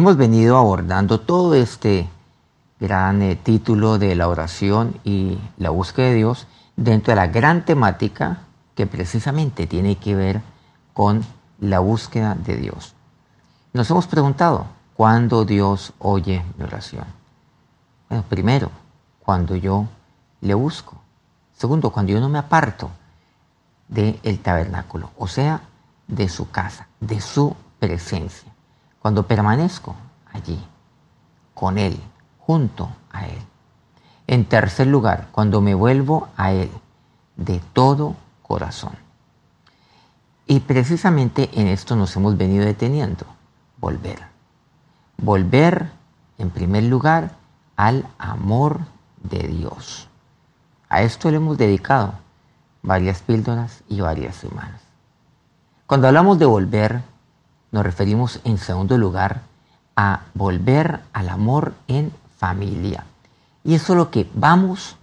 hemos venido abordando todo este gran eh, título de la oración y la búsqueda de Dios dentro de la gran temática que precisamente tiene que ver con la búsqueda de Dios. Nos hemos preguntado, ¿cuándo Dios oye mi oración? Bueno, primero, cuando yo le busco. Segundo, cuando yo no me aparto del tabernáculo, o sea, de su casa, de su presencia. Cuando permanezco allí, con Él, junto a Él. En tercer lugar, cuando me vuelvo a Él de todo corazón. Y precisamente en esto nos hemos venido deteniendo, volver. Volver, en primer lugar, al amor de Dios. A esto le hemos dedicado varias píldoras y varias semanas. Cuando hablamos de volver, nos referimos en segundo lugar a volver al amor en familia. Y eso es lo que vamos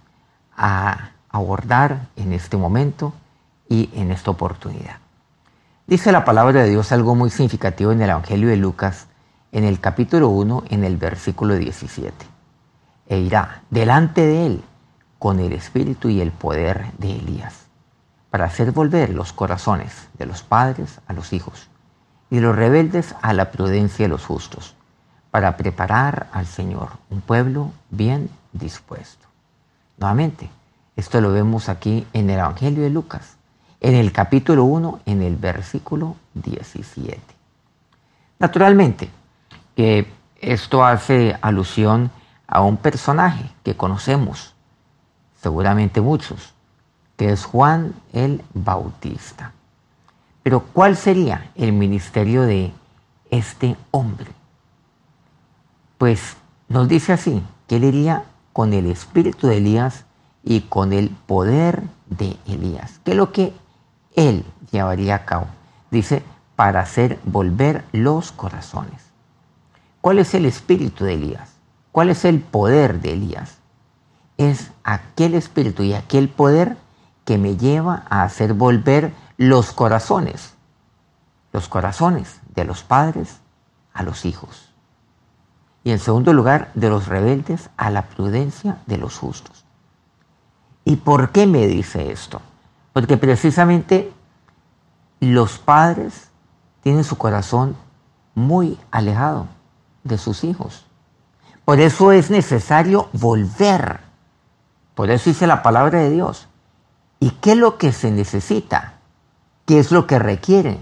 a abordar en este momento y en esta oportunidad. Dice la palabra de Dios algo muy significativo en el Evangelio de Lucas, en el capítulo 1, en el versículo 17. E irá delante de él con el espíritu y el poder de Elías, para hacer volver los corazones de los padres a los hijos y los rebeldes a la prudencia de los justos, para preparar al Señor un pueblo bien dispuesto. Nuevamente, esto lo vemos aquí en el Evangelio de Lucas, en el capítulo 1, en el versículo 17. Naturalmente, que esto hace alusión a un personaje que conocemos, seguramente muchos, que es Juan el Bautista. Pero ¿cuál sería el ministerio de este hombre? Pues nos dice así, que él iría con el espíritu de Elías y con el poder de Elías. ¿Qué es lo que él llevaría a cabo? Dice, para hacer volver los corazones. ¿Cuál es el espíritu de Elías? ¿Cuál es el poder de Elías? Es aquel espíritu y aquel poder que me lleva a hacer volver los corazones, los corazones de los padres a los hijos. Y en segundo lugar, de los rebeldes a la prudencia de los justos. ¿Y por qué me dice esto? Porque precisamente los padres tienen su corazón muy alejado de sus hijos. Por eso es necesario volver. Por eso dice la palabra de Dios. ¿Y qué es lo que se necesita? ¿Qué es lo que requiere?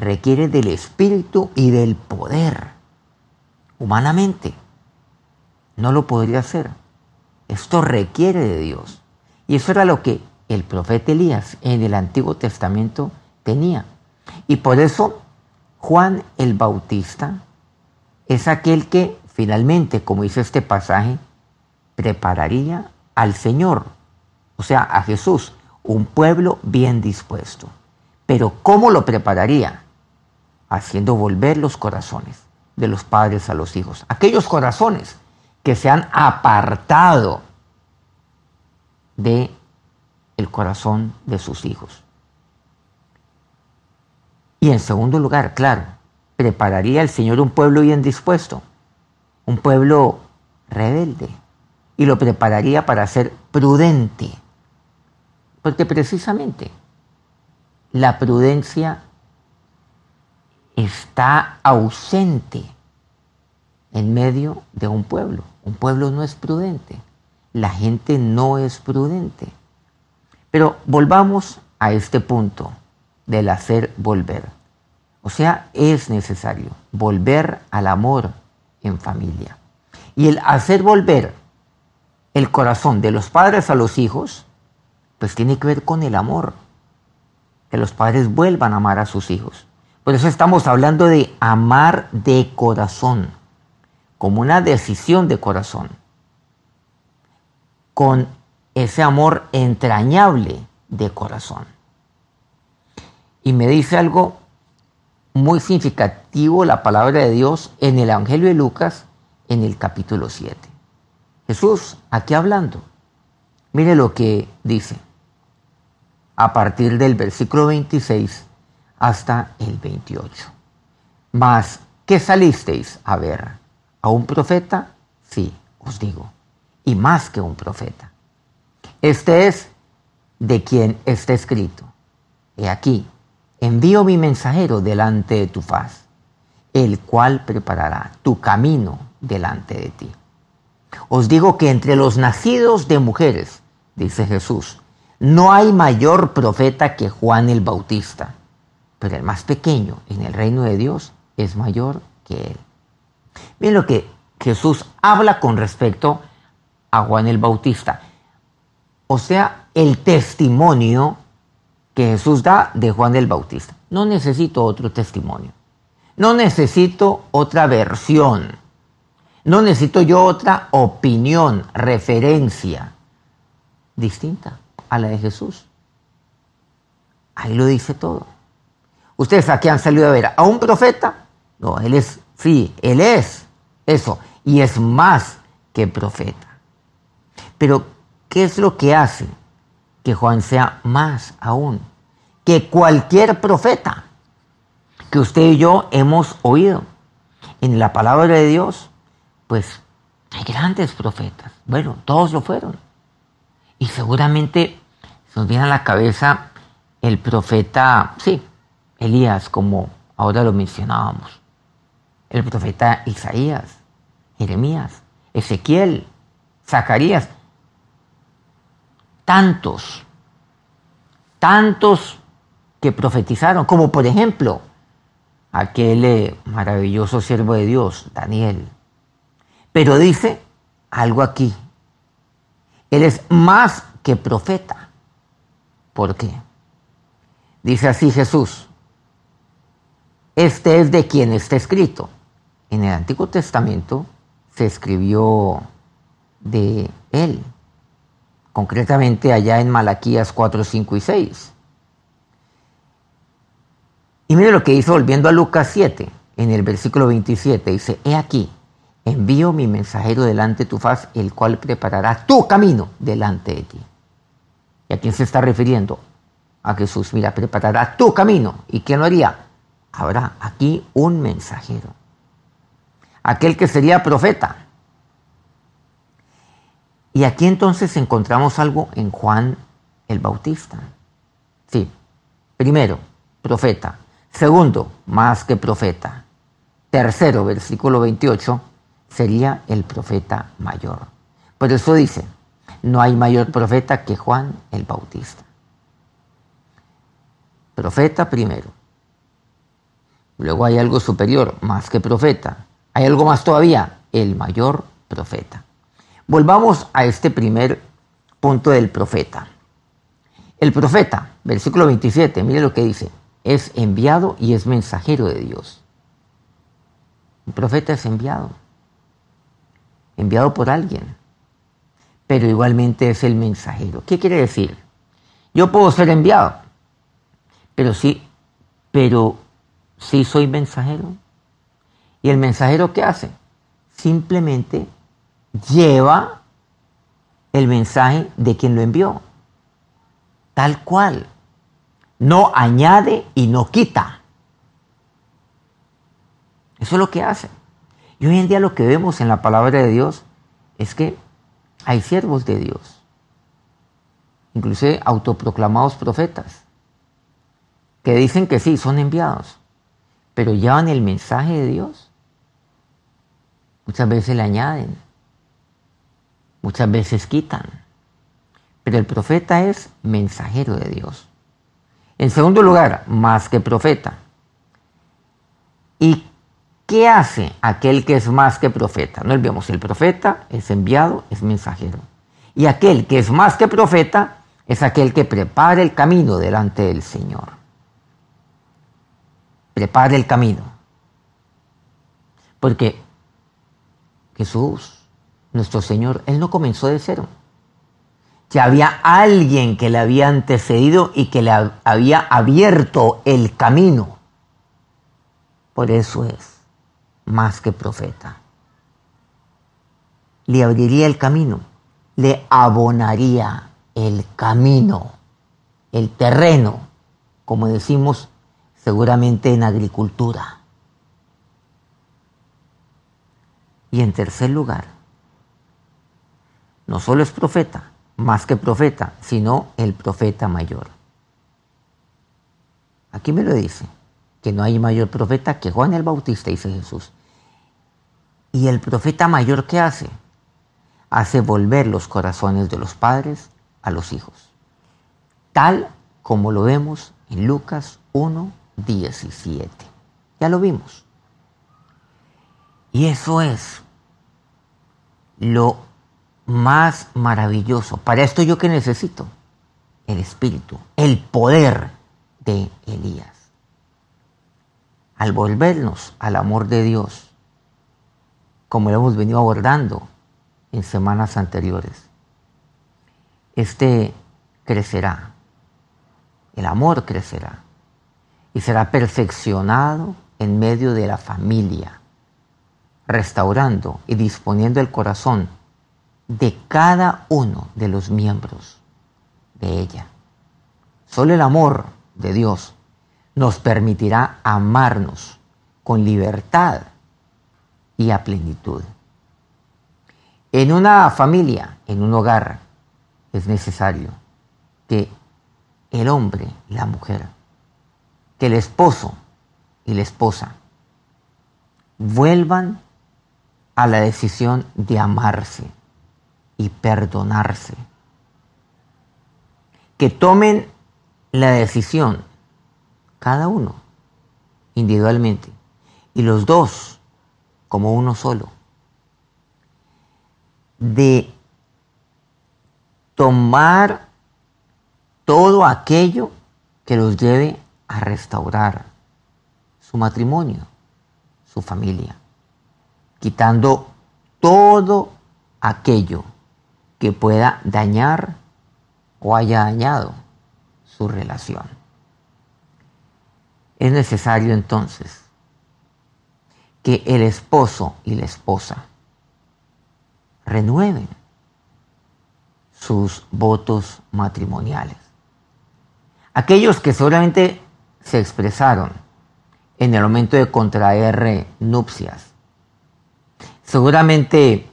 Requiere del espíritu y del poder. Humanamente, no lo podría hacer. Esto requiere de Dios. Y eso era lo que el profeta Elías en el Antiguo Testamento tenía. Y por eso Juan el Bautista es aquel que finalmente, como dice este pasaje, prepararía al Señor, o sea, a Jesús, un pueblo bien dispuesto. Pero ¿cómo lo prepararía? Haciendo volver los corazones de los padres a los hijos. Aquellos corazones que se han apartado de el corazón de sus hijos. Y en segundo lugar, claro, prepararía el Señor un pueblo bien dispuesto, un pueblo rebelde, y lo prepararía para ser prudente. Porque precisamente la prudencia está ausente en medio de un pueblo. Un pueblo no es prudente. La gente no es prudente. Pero volvamos a este punto del hacer volver. O sea, es necesario volver al amor en familia. Y el hacer volver el corazón de los padres a los hijos, pues tiene que ver con el amor que los padres vuelvan a amar a sus hijos. Por eso estamos hablando de amar de corazón, como una decisión de corazón, con ese amor entrañable de corazón. Y me dice algo muy significativo la palabra de Dios en el Evangelio de Lucas en el capítulo 7. Jesús, aquí hablando, mire lo que dice a partir del versículo 26 hasta el 28. Mas ¿qué salisteis a ver? ¿A un profeta? Sí, os digo, y más que un profeta. Este es de quien está escrito. He aquí, envío mi mensajero delante de tu faz, el cual preparará tu camino delante de ti. Os digo que entre los nacidos de mujeres, dice Jesús, no hay mayor profeta que Juan el Bautista, pero el más pequeño en el reino de Dios es mayor que él. Miren lo que Jesús habla con respecto a Juan el Bautista. O sea, el testimonio que Jesús da de Juan el Bautista. No necesito otro testimonio. No necesito otra versión. No necesito yo otra opinión, referencia distinta a la de Jesús. Ahí lo dice todo. Ustedes aquí han salido a ver a un profeta. No, él es, sí, él es eso. Y es más que profeta. Pero, ¿qué es lo que hace que Juan sea más aún que cualquier profeta que usted y yo hemos oído? En la palabra de Dios, pues hay grandes profetas. Bueno, todos lo fueron. Y seguramente se nos viene a la cabeza el profeta, sí, Elías, como ahora lo mencionábamos. El profeta Isaías, Jeremías, Ezequiel, Zacarías. Tantos, tantos que profetizaron, como por ejemplo aquel eh, maravilloso siervo de Dios, Daniel. Pero dice algo aquí. Él es más que profeta. ¿Por qué? Dice así Jesús. Este es de quien está escrito. En el Antiguo Testamento se escribió de él, concretamente allá en Malaquías 4, 5 y 6. Y mire lo que hizo volviendo a Lucas 7, en el versículo 27, dice, he aquí, envío mi mensajero delante de tu faz, el cual preparará tu camino delante de ti. ¿Y a quién se está refiriendo? A Jesús. Mira, preparará tu camino. ¿Y quién lo haría? Habrá aquí un mensajero. Aquel que sería profeta. Y aquí entonces encontramos algo en Juan el Bautista. Sí, primero, profeta. Segundo, más que profeta. Tercero, versículo 28, sería el profeta mayor. Por eso dice, no hay mayor profeta que Juan el Bautista. Profeta primero. Luego hay algo superior, más que profeta. Hay algo más todavía, el mayor profeta. Volvamos a este primer punto del profeta. El profeta, versículo 27, mire lo que dice, es enviado y es mensajero de Dios. El profeta es enviado enviado por alguien, pero igualmente es el mensajero. ¿Qué quiere decir? Yo puedo ser enviado, pero sí, pero sí soy mensajero. ¿Y el mensajero qué hace? Simplemente lleva el mensaje de quien lo envió, tal cual. No añade y no quita. Eso es lo que hace. Y hoy en día lo que vemos en la palabra de Dios es que hay siervos de Dios, inclusive autoproclamados profetas, que dicen que sí, son enviados, pero llevan el mensaje de Dios. Muchas veces le añaden, muchas veces quitan, pero el profeta es mensajero de Dios. En segundo lugar, más que profeta. ¿Y ¿Qué hace aquel que es más que profeta? No olvidemos, el profeta es enviado, es mensajero. Y aquel que es más que profeta es aquel que prepara el camino delante del Señor. Prepara el camino. Porque Jesús, nuestro Señor, Él no comenzó de cero. Ya había alguien que le había antecedido y que le había abierto el camino. Por eso es más que profeta. Le abriría el camino, le abonaría el camino, el terreno, como decimos seguramente en agricultura. Y en tercer lugar, no solo es profeta, más que profeta, sino el profeta mayor. Aquí me lo dice, que no hay mayor profeta que Juan el Bautista, dice Jesús. ¿Y el profeta mayor qué hace? Hace volver los corazones de los padres a los hijos, tal como lo vemos en Lucas 1, 17. Ya lo vimos. Y eso es lo más maravilloso. Para esto yo que necesito el Espíritu, el poder de Elías. Al volvernos al amor de Dios, como lo hemos venido abordando en semanas anteriores, este crecerá, el amor crecerá y será perfeccionado en medio de la familia, restaurando y disponiendo el corazón de cada uno de los miembros de ella. Solo el amor de Dios nos permitirá amarnos con libertad y a plenitud. En una familia, en un hogar, es necesario que el hombre y la mujer, que el esposo y la esposa vuelvan a la decisión de amarse y perdonarse. Que tomen la decisión, cada uno, individualmente, y los dos, como uno solo, de tomar todo aquello que los lleve a restaurar su matrimonio, su familia, quitando todo aquello que pueda dañar o haya dañado su relación. Es necesario entonces que el esposo y la esposa renueven sus votos matrimoniales. Aquellos que seguramente se expresaron en el momento de contraer nupcias, seguramente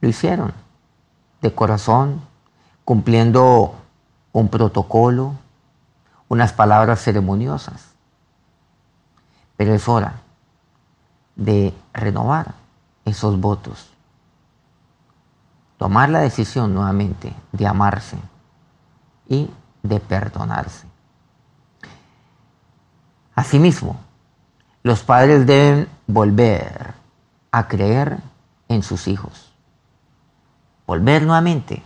lo hicieron de corazón, cumpliendo un protocolo, unas palabras ceremoniosas. Pero es hora de renovar esos votos, tomar la decisión nuevamente de amarse y de perdonarse. Asimismo, los padres deben volver a creer en sus hijos volver nuevamente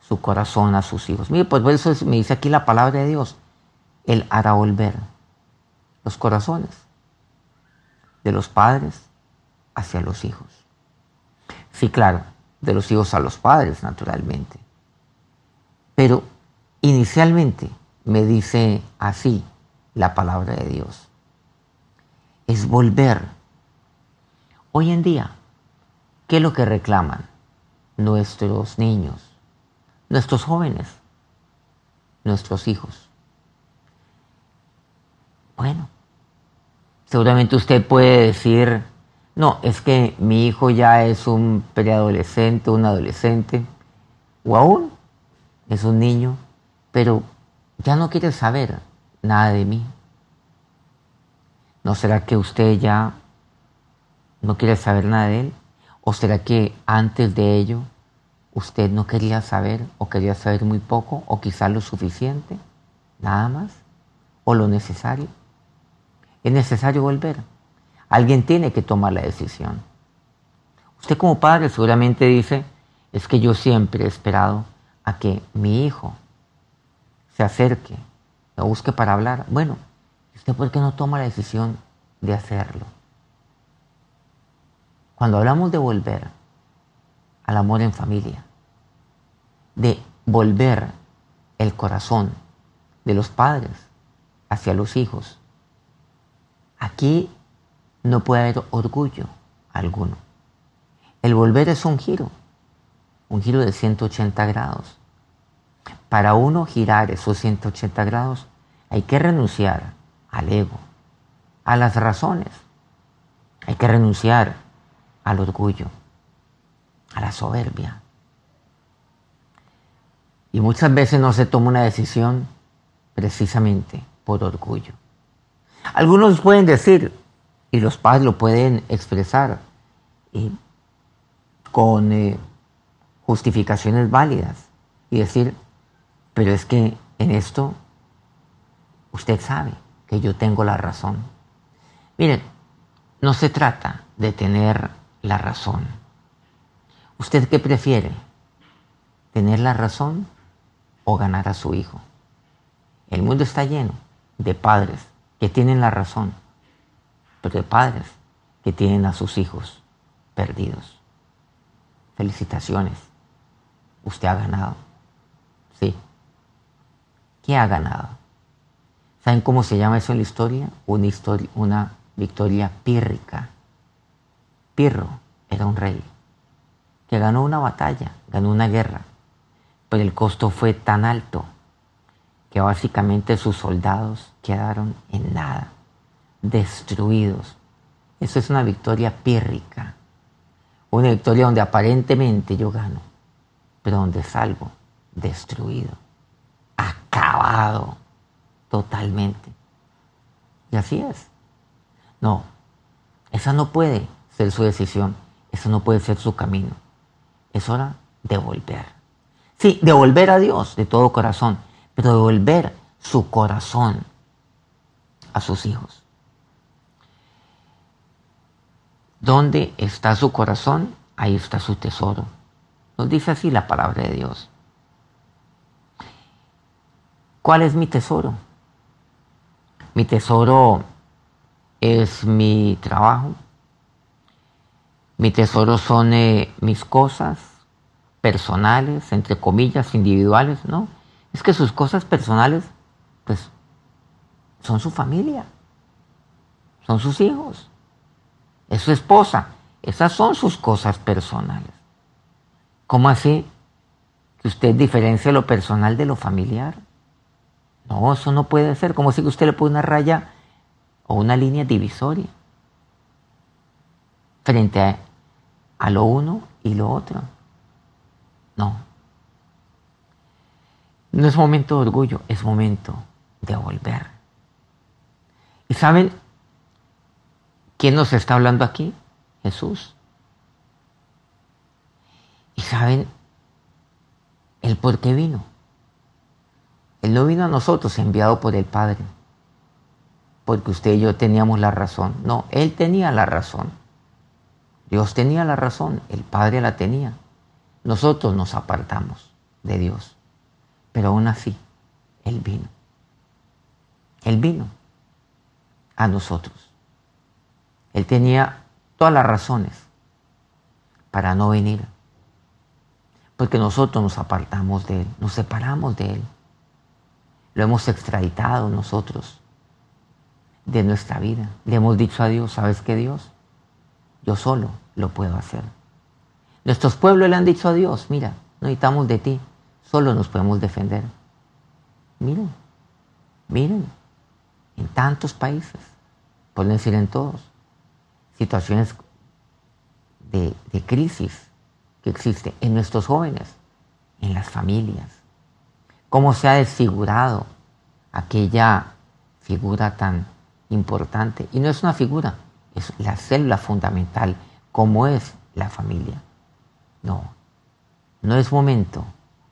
su corazón a sus hijos. Mire, pues eso me dice aquí la palabra de Dios. Él hará volver los corazones de los padres hacia los hijos. Sí, claro, de los hijos a los padres, naturalmente. Pero inicialmente me dice así la palabra de Dios. Es volver. Hoy en día, ¿qué es lo que reclaman? nuestros niños, nuestros jóvenes, nuestros hijos. Bueno, seguramente usted puede decir, no, es que mi hijo ya es un preadolescente, un adolescente, o aún es un niño, pero ya no quiere saber nada de mí. ¿No será que usted ya no quiere saber nada de él? ¿O será que antes de ello usted no quería saber o quería saber muy poco o quizás lo suficiente? Nada más. ¿O lo necesario? Es necesario volver. Alguien tiene que tomar la decisión. Usted como padre seguramente dice, es que yo siempre he esperado a que mi hijo se acerque, lo busque para hablar. Bueno, ¿usted por qué no toma la decisión de hacerlo? Cuando hablamos de volver al amor en familia, de volver el corazón de los padres hacia los hijos, aquí no puede haber orgullo alguno. El volver es un giro, un giro de 180 grados. Para uno girar esos 180 grados hay que renunciar al ego, a las razones. Hay que renunciar al orgullo, a la soberbia. Y muchas veces no se toma una decisión precisamente por orgullo. Algunos pueden decir, y los padres lo pueden expresar con eh, justificaciones válidas y decir, pero es que en esto usted sabe que yo tengo la razón. Miren, no se trata de tener la razón. ¿Usted qué prefiere? ¿Tener la razón o ganar a su hijo? El mundo está lleno de padres que tienen la razón, pero de padres que tienen a sus hijos perdidos. Felicitaciones. Usted ha ganado. Sí. ¿Qué ha ganado? ¿Saben cómo se llama eso en la historia? Una, historia, una victoria pírrica. Pirro era un rey que ganó una batalla, ganó una guerra, pero el costo fue tan alto que básicamente sus soldados quedaron en nada, destruidos. Eso es una victoria pírrica, una victoria donde aparentemente yo gano, pero donde salgo destruido, acabado totalmente. Y así es. No, esa no puede ser su decisión, eso no puede ser su camino. Es hora de volver. Sí, de volver a Dios de todo corazón pero devolver su corazón a sus hijos. ¿Dónde está su corazón? Ahí está su tesoro. Nos dice así la palabra de Dios. ¿Cuál es mi tesoro? Mi tesoro es mi trabajo. Mi tesoro son eh, mis cosas personales, entre comillas, individuales, ¿no? Es que sus cosas personales, pues, son su familia, son sus hijos, es su esposa. Esas son sus cosas personales. ¿Cómo así que usted diferencia lo personal de lo familiar? No, eso no puede ser. ¿Cómo así que usted le pone una raya o una línea divisoria frente a, a lo uno y lo otro? No, no es momento de orgullo, es momento de volver. ¿Y saben quién nos está hablando aquí? Jesús. ¿Y saben el por qué vino? Él no vino a nosotros enviado por el Padre, porque usted y yo teníamos la razón. No, Él tenía la razón. Dios tenía la razón, el Padre la tenía. Nosotros nos apartamos de Dios. Pero aún así, Él vino. Él vino a nosotros. Él tenía todas las razones para no venir. Porque nosotros nos apartamos de Él, nos separamos de Él. Lo hemos extraditado nosotros de nuestra vida. Le hemos dicho a Dios, ¿sabes qué Dios? Yo solo lo puedo hacer. Nuestros pueblos le han dicho a Dios, mira, necesitamos de ti, solo nos podemos defender. Miren, miren, en tantos países, pueden decir en todos, situaciones de, de crisis que existen en nuestros jóvenes, en las familias, cómo se ha desfigurado aquella figura tan importante. Y no es una figura, es la célula fundamental, como es la familia. No, no es momento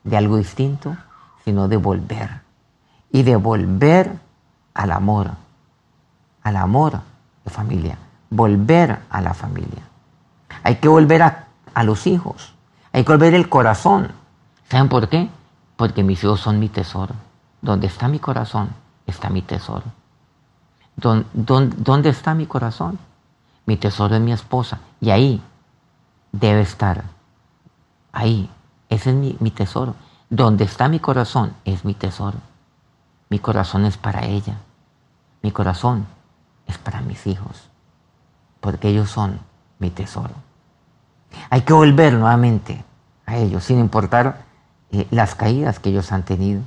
de algo distinto, sino de volver. Y de volver al amor, al amor de familia, volver a la familia. Hay que volver a, a los hijos, hay que volver el corazón. ¿Saben por qué? Porque mis hijos son mi tesoro. Donde está mi corazón, está mi tesoro. ¿Dónde, dónde está mi corazón? Mi tesoro es mi esposa. Y ahí debe estar. Ahí ese es mi, tesoro. Donde está mi corazón es mi tesoro. Mi corazón es para ella. Mi corazón es para mis hijos. Porque ellos son mi tesoro. Hay que volver nuevamente a ellos, sin importar eh, las caídas que ellos han tenido.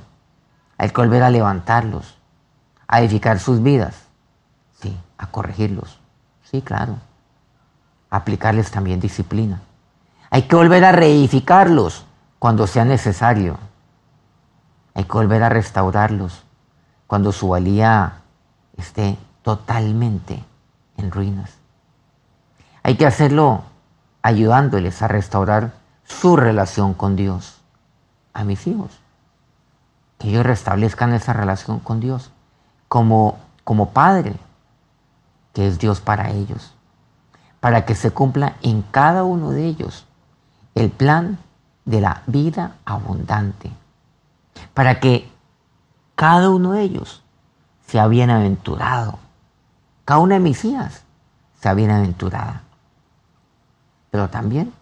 Hay que volver a levantarlos, a edificar sus vidas. Sí, a corregirlos. Sí, claro. aplicarles también disciplina. Hay que volver a reedificarlos cuando sea necesario. Hay que volver a restaurarlos cuando su valía esté totalmente en ruinas. Hay que hacerlo ayudándoles a restaurar su relación con Dios, a mis hijos. Que ellos restablezcan esa relación con Dios como, como Padre, que es Dios para ellos, para que se cumpla en cada uno de ellos el plan de la vida abundante, para que cada uno de ellos sea bienaventurado, cada una de mis hijas sea bienaventurada. Pero también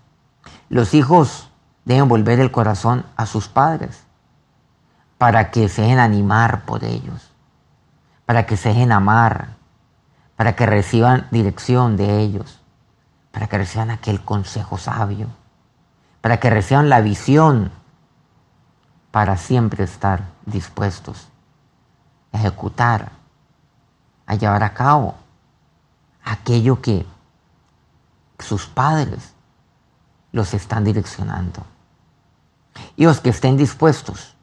los hijos deben volver el corazón a sus padres para que se dejen animar por ellos, para que se dejen amar, para que reciban dirección de ellos, para que reciban aquel consejo sabio, para que reciban la visión, para siempre estar dispuestos a ejecutar, a llevar a cabo aquello que sus padres los están direccionando. Y los que estén dispuestos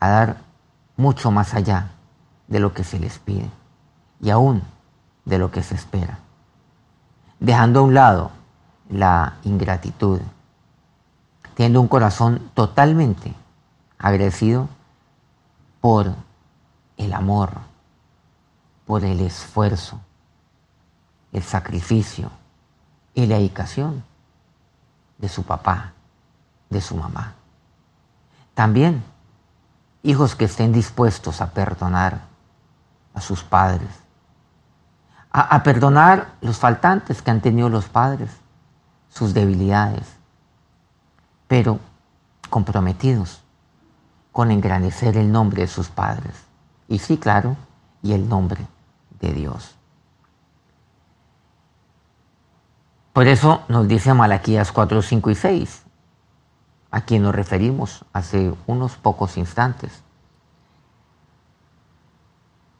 a dar mucho más allá de lo que se les pide y aún de lo que se espera. Dejando a un lado la ingratitud, teniendo un corazón totalmente agradecido por el amor, por el esfuerzo, el sacrificio y la dedicación de su papá, de su mamá. También hijos que estén dispuestos a perdonar a sus padres, a, a, perdonar los faltantes que han tenido los padres, sus debilidades, pero comprometidos con engrandecer el nombre de sus padres. Y sí, claro, y el nombre de Dios. Por eso nos dice Malaquías 4, 5 y 6, a quien nos referimos hace unos pocos instantes.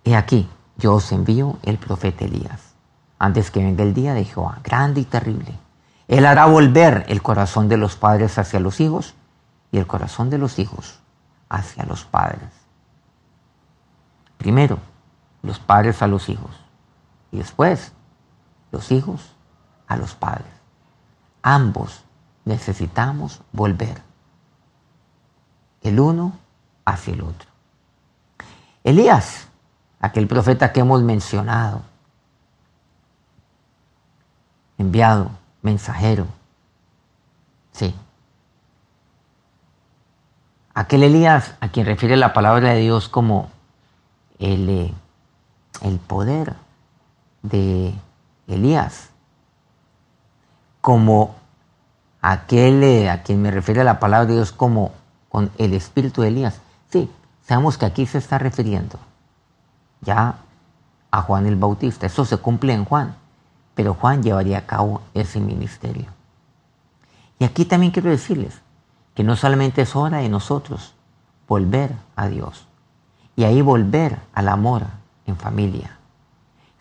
He aquí, yo os envío el profeta Elías, antes que venga el día de Jehová, grande y terrible. Él hará volver el corazón de los padres hacia los hijos y el corazón de los hijos hacia los padres. Primero, los padres a los hijos y después los hijos a los padres. Ambos necesitamos volver el uno hacia el otro. Elías, aquel profeta que hemos mencionado, enviado, mensajero, sí. Aquel Elías a quien refiere la palabra de Dios como el, eh, el poder de Elías como aquel eh, a quien me refiere la palabra de Dios como con el espíritu de Elías. Sí, sabemos que aquí se está refiriendo ya a Juan el Bautista. Eso se cumple en Juan, pero Juan llevaría a cabo ese ministerio. Y aquí también quiero decirles que no solamente es hora de nosotros volver a Dios y ahí volver al amor en familia,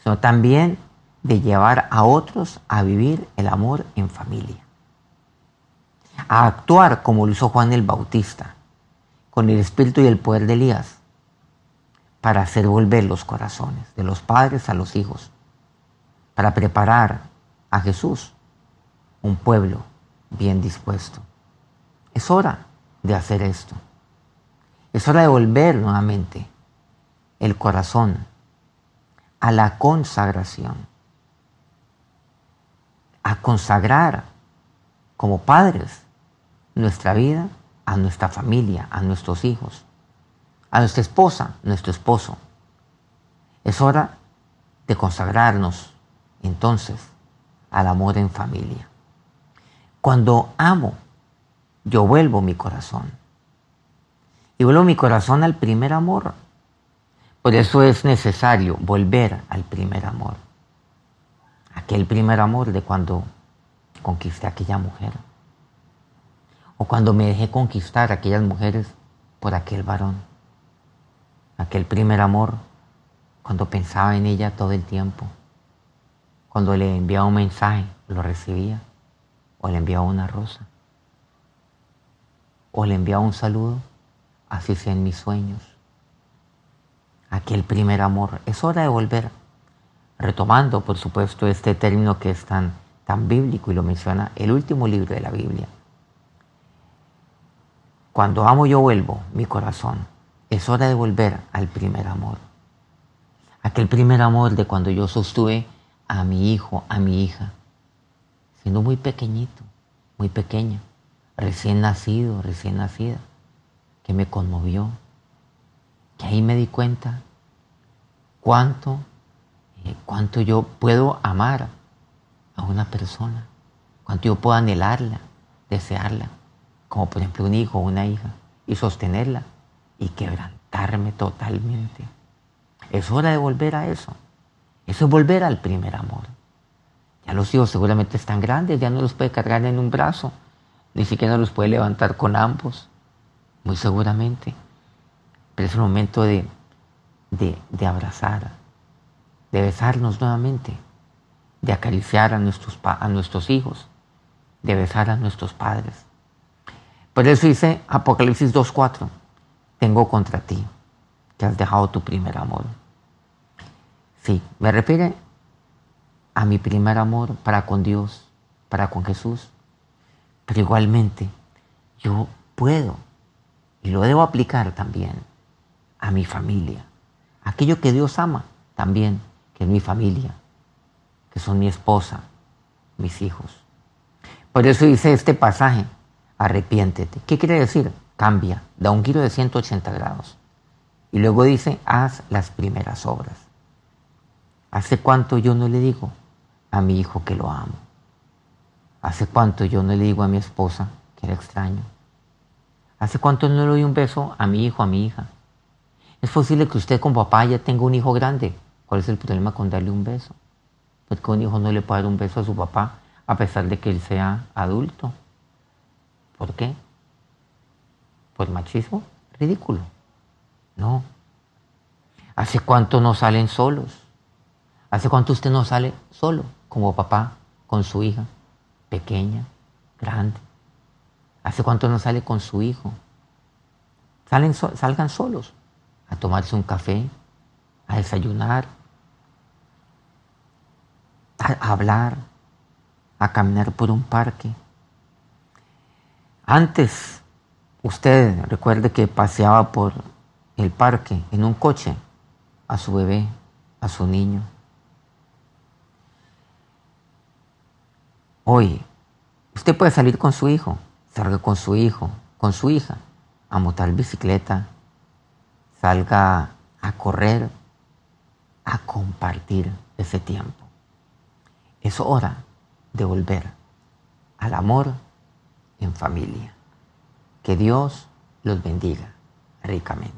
sino también de llevar a otros a vivir el amor en familia. A actuar como lo hizo Juan el Bautista, con el espíritu y el poder de Elías, para hacer volver los corazones de los padres a los hijos, para preparar a Jesús, un pueblo bien dispuesto. Es hora de hacer esto. Es hora de volver nuevamente el corazón a la consagración a consagrar como padres nuestra vida a nuestra familia, a nuestros hijos, a nuestra esposa, nuestro esposo. Es hora de consagrarnos entonces al amor en familia. Cuando amo, yo vuelvo mi corazón. Y vuelvo mi corazón al primer amor. Por eso es necesario volver al primer amor aquel primer amor de cuando conquisté a aquella mujer. O cuando me dejé conquistar a aquellas mujeres por aquel varón. Aquel primer amor cuando pensaba en ella todo el tiempo. Cuando le enviaba un mensaje, lo recibía, o le enviaba una rosa, o le enviaba un saludo, así sea en mis sueños. Aquel primer amor, es hora de volver, retomando, por supuesto, este término que es tan, tan bíblico y lo menciona el último libro de la Biblia. Cuando amo yo vuelvo mi corazón. Es hora de volver al primer amor. Aquel primer amor de cuando yo sostuve a mi hijo, a mi hija, siendo muy pequeñito, muy pequeña, recién nacido, recién nacida, que me conmovió, que ahí me di cuenta cuánto, eh, cuánto yo puedo amar a una persona, cuánto yo puedo anhelarla, desearla como por ejemplo un hijo o una hija, y sostenerla y quebrantarme totalmente. Es hora de volver a eso. Eso es volver al primer amor. Ya los hijos seguramente están grandes, ya no los puede cargar en un brazo, ni siquiera los puede levantar con ambos, muy seguramente. Pero es el momento de, de, abrazar, de besarnos nuevamente, de acariciar a nuestros, a nuestros hijos, de besar a nuestros padres. Por eso dice Apocalipsis 2.4, tengo contra ti que has dejado tu primer amor. Sí, me refiere a mi primer amor para con Dios, para con Jesús. Pero igualmente yo puedo y lo debo aplicar también a mi familia. Aquello que Dios ama también, que es mi familia, que son mi esposa, mis hijos. Por eso dice este pasaje, arrepiéntete. ¿Qué quiere decir? Cambia, da un giro de 180 grados. Y luego dice, haz las primeras obras. ¿Hace cuánto yo no le digo a mi hijo que lo amo? ¿Hace cuánto yo no le digo a mi esposa que la extraño? ¿Hace cuánto no le doy un beso a mi hijo, a mi hija? Es posible que usted con papá ya tenga un hijo grande. ¿Cuál es el problema con darle un beso? Porque un hijo no le puede dar un beso a su papá a pesar de que él sea adulto. ¿Por qué? ¿Por machismo? Ridículo. No. ¿Hace cuánto no salen solos? ¿Hace cuánto usted no sale solo, como papá, con su hija, pequeña, grande? ¿Hace cuánto no sale con su hijo? Salen, salgan solos a tomarse un café, a desayunar, a hablar, a caminar por un parque, antes, usted recuerde que paseaba por el parque en un coche a su bebé, a su niño. Hoy, usted puede salir con su hijo, salga con su hijo, con su hija, a montar bicicleta, salga a correr, a compartir ese tiempo. Es hora de volver al amor en familia. Que Dios los bendiga ricamente.